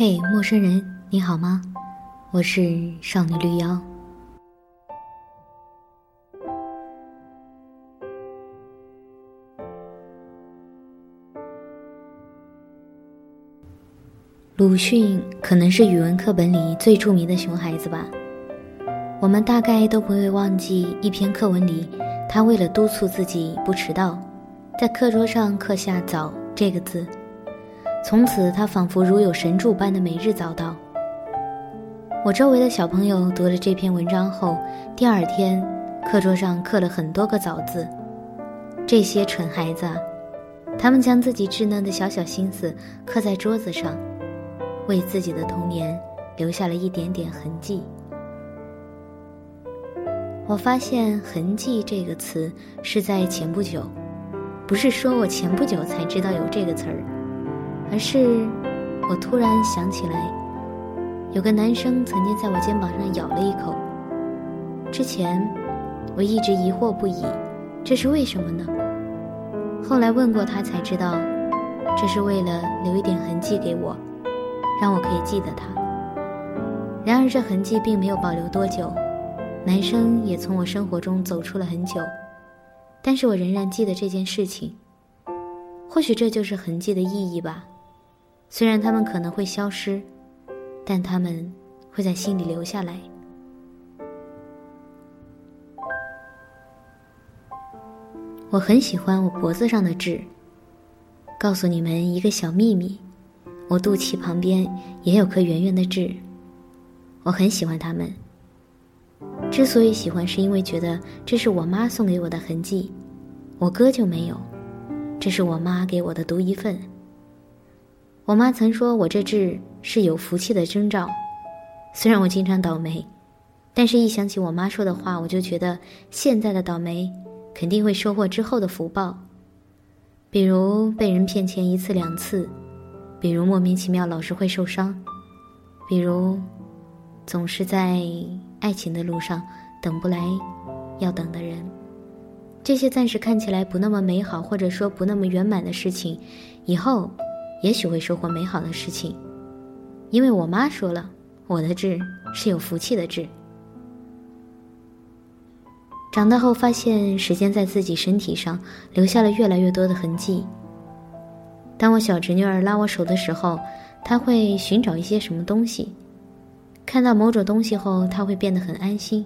嘿，陌生人，你好吗？我是少女绿妖。鲁迅可能是语文课本里最著名的熊孩子吧。我们大概都不会忘记一篇课文里，他为了督促自己不迟到，在课桌上刻下“早”这个字。从此，他仿佛如有神助般的每日早到。我周围的小朋友读了这篇文章后，第二天课桌上刻了很多个“早”字。这些蠢孩子，他们将自己稚嫩的小小心思刻在桌子上，为自己的童年留下了一点点痕迹。我发现“痕迹”这个词是在前不久，不是说我前不久才知道有这个词儿。而是，我突然想起来，有个男生曾经在我肩膀上咬了一口。之前，我一直疑惑不已，这是为什么呢？后来问过他才知道，这是为了留一点痕迹给我，让我可以记得他。然而这痕迹并没有保留多久，男生也从我生活中走出了很久，但是我仍然记得这件事情。或许这就是痕迹的意义吧。虽然他们可能会消失，但他们会在心里留下来。我很喜欢我脖子上的痣。告诉你们一个小秘密，我肚脐旁边也有颗圆圆的痣。我很喜欢它们。之所以喜欢，是因为觉得这是我妈送给我的痕迹，我哥就没有，这是我妈给我的独一份。我妈曾说我这痣是有福气的征兆，虽然我经常倒霉，但是一想起我妈说的话，我就觉得现在的倒霉肯定会收获之后的福报，比如被人骗钱一次两次，比如莫名其妙老是会受伤，比如总是在爱情的路上等不来要等的人，这些暂时看起来不那么美好或者说不那么圆满的事情，以后。也许会收获美好的事情，因为我妈说了，我的痣是有福气的痣。长大后发现，时间在自己身体上留下了越来越多的痕迹。当我小侄女儿拉我手的时候，她会寻找一些什么东西，看到某种东西后，她会变得很安心。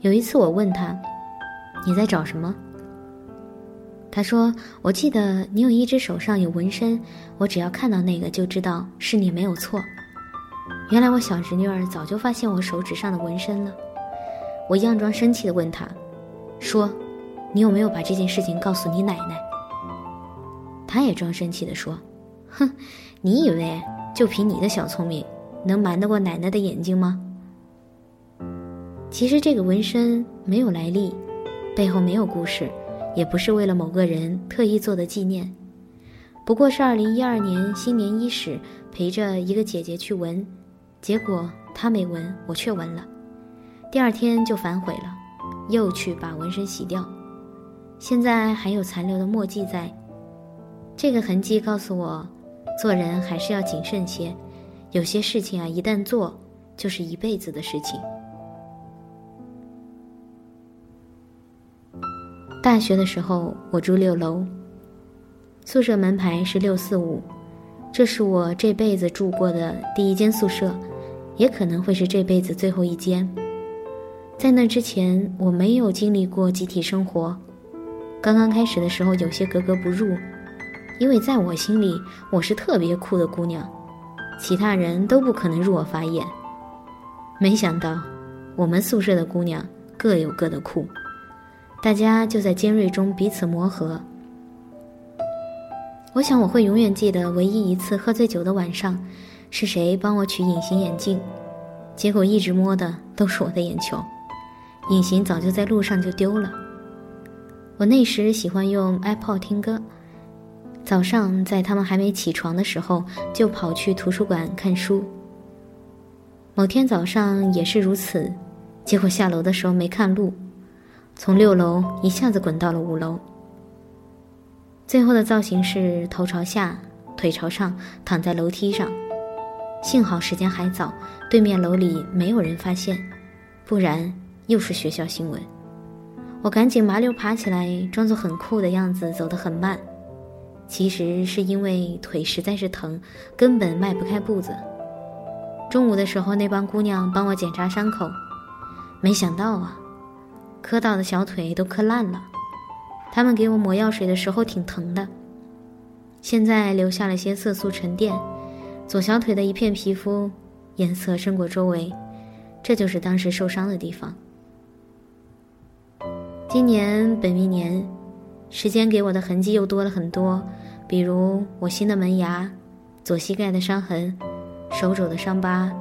有一次我问她：“你在找什么？”他说：“我记得你有一只手上有纹身，我只要看到那个就知道是你没有错。原来我小侄女儿早就发现我手指上的纹身了。我佯装生气的问她，说：‘你有没有把这件事情告诉你奶奶？’他也装生气的说：‘哼，你以为就凭你的小聪明，能瞒得过奶奶的眼睛吗？’其实这个纹身没有来历，背后没有故事。”也不是为了某个人特意做的纪念，不过是二零一二年新年伊始陪着一个姐姐去纹，结果她没纹，我却纹了。第二天就反悔了，又去把纹身洗掉，现在还有残留的墨迹在。这个痕迹告诉我，做人还是要谨慎些，有些事情啊，一旦做，就是一辈子的事情。大学的时候，我住六楼，宿舍门牌是六四五，这是我这辈子住过的第一间宿舍，也可能会是这辈子最后一间。在那之前，我没有经历过集体生活，刚刚开始的时候有些格格不入，因为在我心里我是特别酷的姑娘，其他人都不可能入我法眼。没想到，我们宿舍的姑娘各有各的酷。大家就在尖锐中彼此磨合。我想我会永远记得唯一一次喝醉酒的晚上，是谁帮我取隐形眼镜，结果一直摸的都是我的眼球，隐形早就在路上就丢了。我那时喜欢用 iPod 听歌，早上在他们还没起床的时候就跑去图书馆看书。某天早上也是如此，结果下楼的时候没看路。从六楼一下子滚到了五楼。最后的造型是头朝下，腿朝上，躺在楼梯上。幸好时间还早，对面楼里没有人发现，不然又是学校新闻。我赶紧麻溜爬起来，装作很酷的样子，走得很慢。其实是因为腿实在是疼，根本迈不开步子。中午的时候，那帮姑娘帮我检查伤口，没想到啊，磕到的小腿都磕烂了。他们给我抹药水的时候挺疼的，现在留下了些色素沉淀，左小腿的一片皮肤颜色深过周围，这就是当时受伤的地方。今年本命年，时间给我的痕迹又多了很多，比如我新的门牙、左膝盖的伤痕、手肘的伤疤、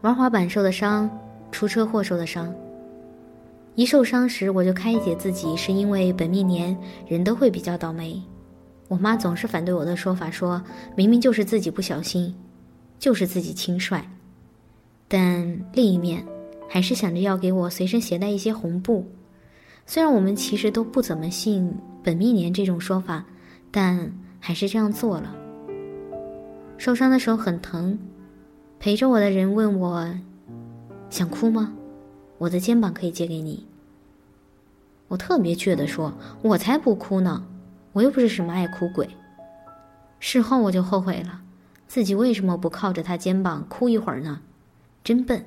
玩滑板受的伤、出车祸受的伤。一受伤时，我就开解自己，是因为本命年人都会比较倒霉。我妈总是反对我的说法，说明明就是自己不小心，就是自己轻率。但另一面，还是想着要给我随身携带一些红布。虽然我们其实都不怎么信本命年这种说法，但还是这样做了。受伤的时候很疼，陪着我的人问我：“想哭吗？”我的肩膀可以借给你。我特别倔地说：“我才不哭呢，我又不是什么爱哭鬼。”事后我就后悔了，自己为什么不靠着他肩膀哭一会儿呢？真笨。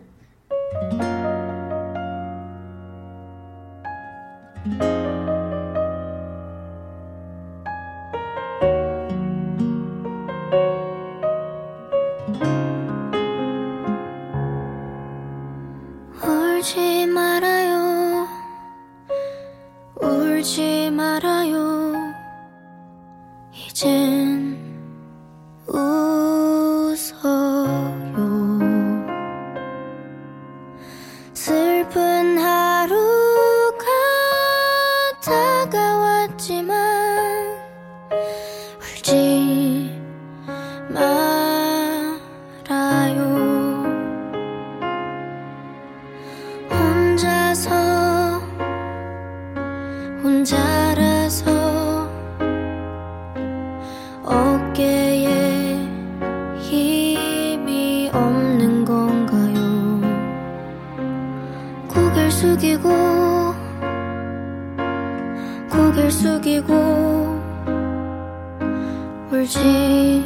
울지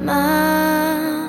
말아요.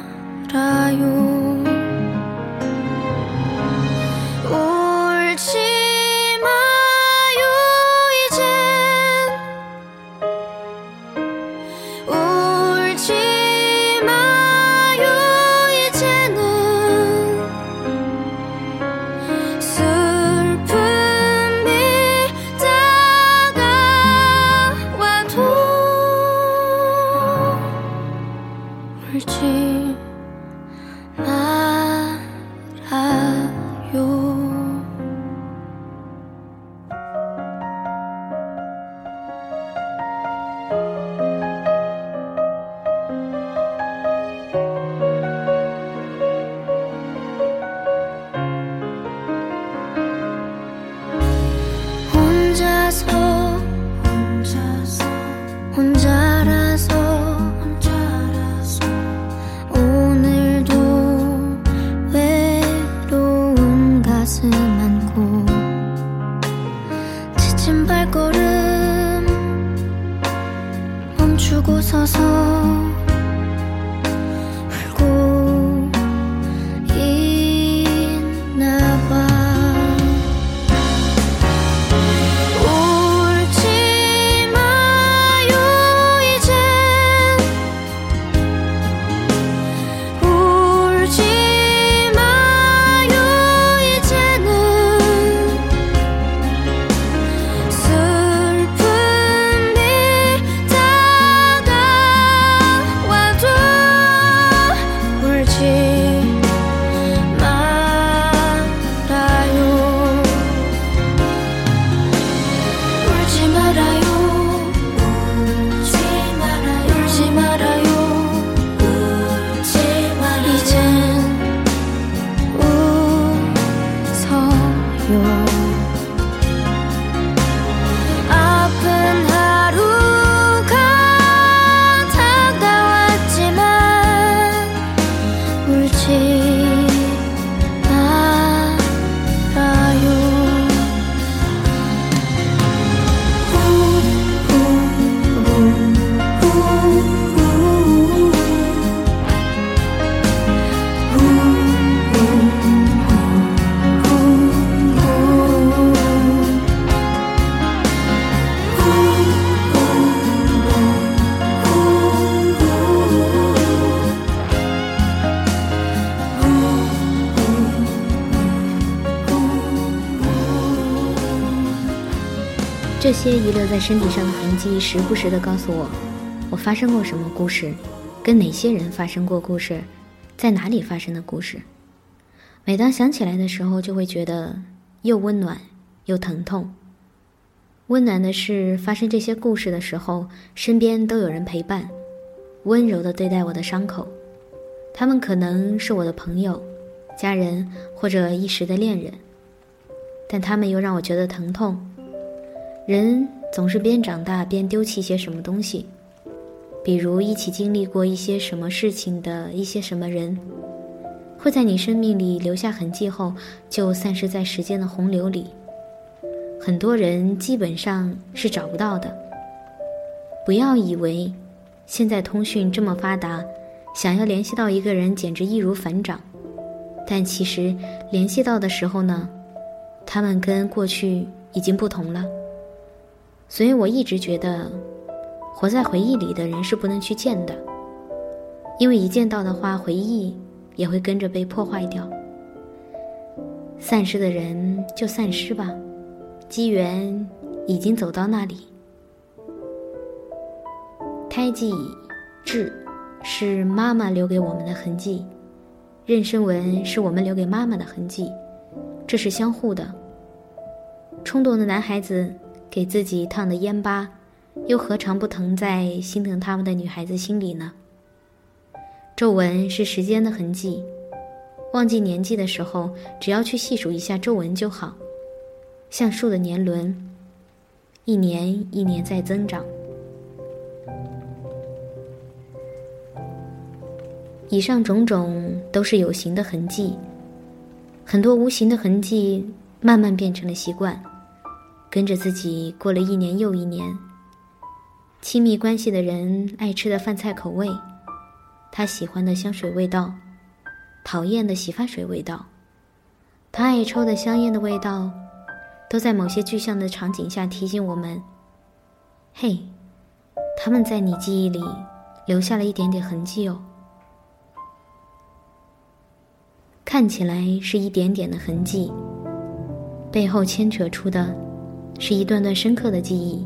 발걸음 멈추고 서서 遗留在身体上的痕迹，时不时地告诉我，我发生过什么故事，跟哪些人发生过故事，在哪里发生的故事。每当想起来的时候，就会觉得又温暖又疼痛。温暖的是，发生这些故事的时候，身边都有人陪伴，温柔地对待我的伤口。他们可能是我的朋友、家人或者一时的恋人，但他们又让我觉得疼痛。人总是边长大边丢弃些什么东西，比如一起经历过一些什么事情的一些什么人。会在你生命里留下痕迹后，就散失在时间的洪流里。很多人基本上是找不到的。不要以为现在通讯这么发达，想要联系到一个人简直易如反掌。但其实联系到的时候呢，他们跟过去已经不同了。所以我一直觉得，活在回忆里的人是不能去见的，因为一见到的话，回忆。也会跟着被破坏掉。散失的人就散失吧，机缘已经走到那里。胎记痣是妈妈留给我们的痕迹，妊娠纹是我们留给妈妈的痕迹，这是相互的。冲动的男孩子给自己烫的烟疤，又何尝不疼在心疼他们的女孩子心里呢？皱纹是时间的痕迹，忘记年纪的时候，只要去细数一下皱纹就好，像树的年轮，一年一年在增长。以上种种都是有形的痕迹，很多无形的痕迹慢慢变成了习惯，跟着自己过了一年又一年。亲密关系的人爱吃的饭菜口味。他喜欢的香水味道，讨厌的洗发水味道，他爱抽的香烟的味道，都在某些具象的场景下提醒我们：嘿，他们在你记忆里留下了一点点痕迹哦。看起来是一点点的痕迹，背后牵扯出的，是一段段深刻的记忆。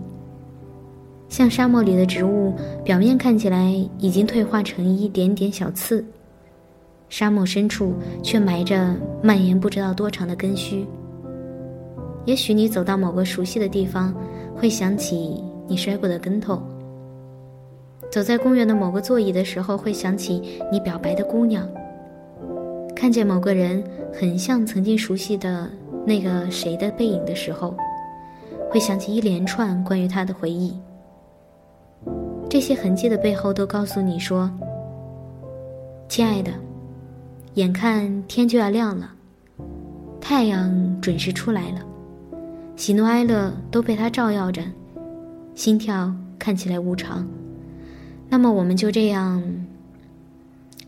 像沙漠里的植物，表面看起来已经退化成一点点小刺，沙漠深处却埋着蔓延不知道多长的根须。也许你走到某个熟悉的地方，会想起你摔过的跟头；走在公园的某个座椅的时候，会想起你表白的姑娘；看见某个人很像曾经熟悉的那个谁的背影的时候，会想起一连串关于他的回忆。这些痕迹的背后，都告诉你说：“亲爱的，眼看天就要亮了，太阳准时出来了，喜怒哀乐都被它照耀着，心跳看起来无常。那么，我们就这样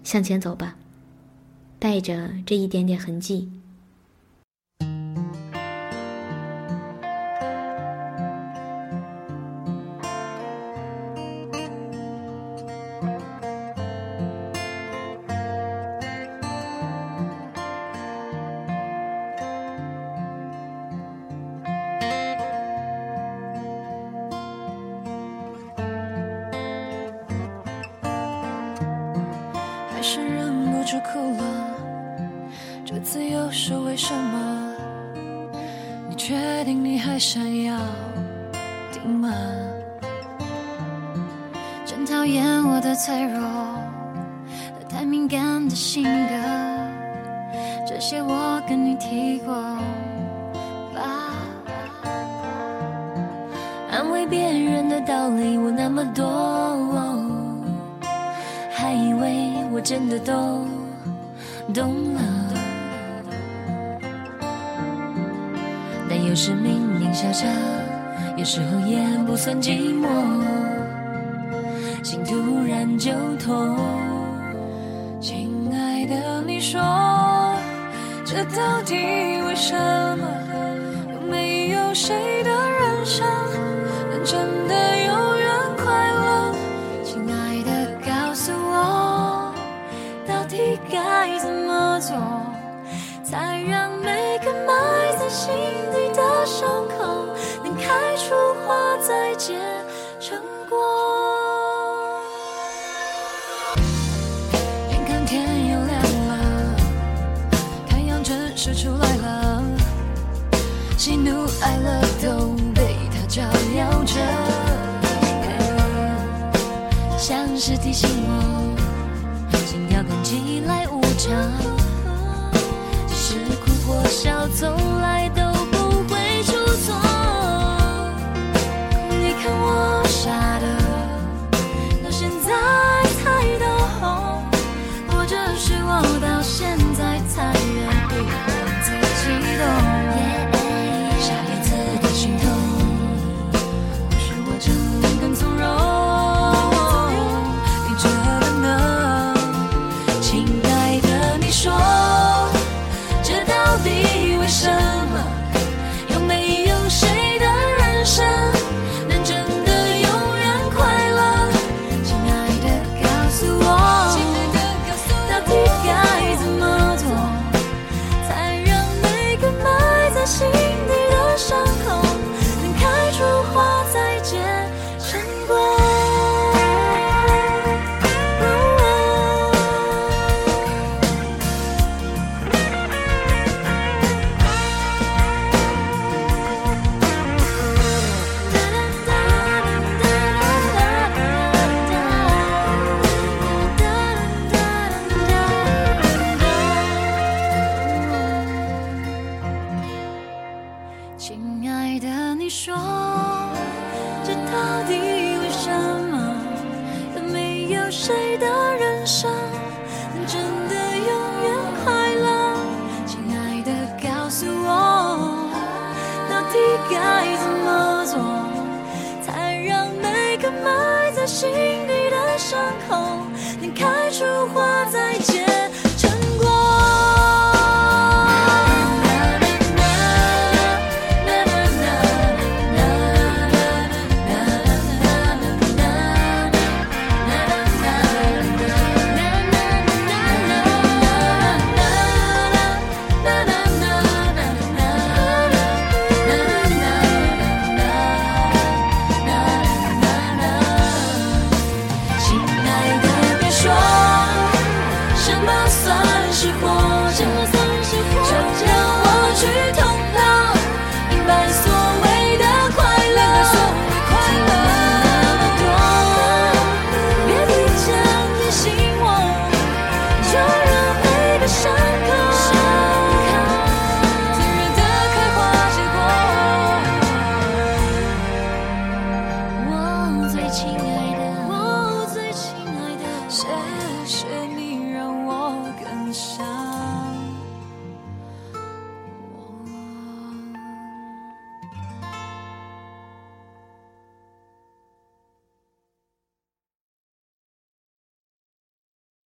向前走吧，带着这一点点痕迹。”脆弱和太敏感的性格，这些我跟你提过吧。安慰别人的道理我那么多，还以为我真的都懂了。但有时明明笑着，有时候也不算寂寞。心突就痛，亲爱的，你说这到底为什么？场是哭或笑总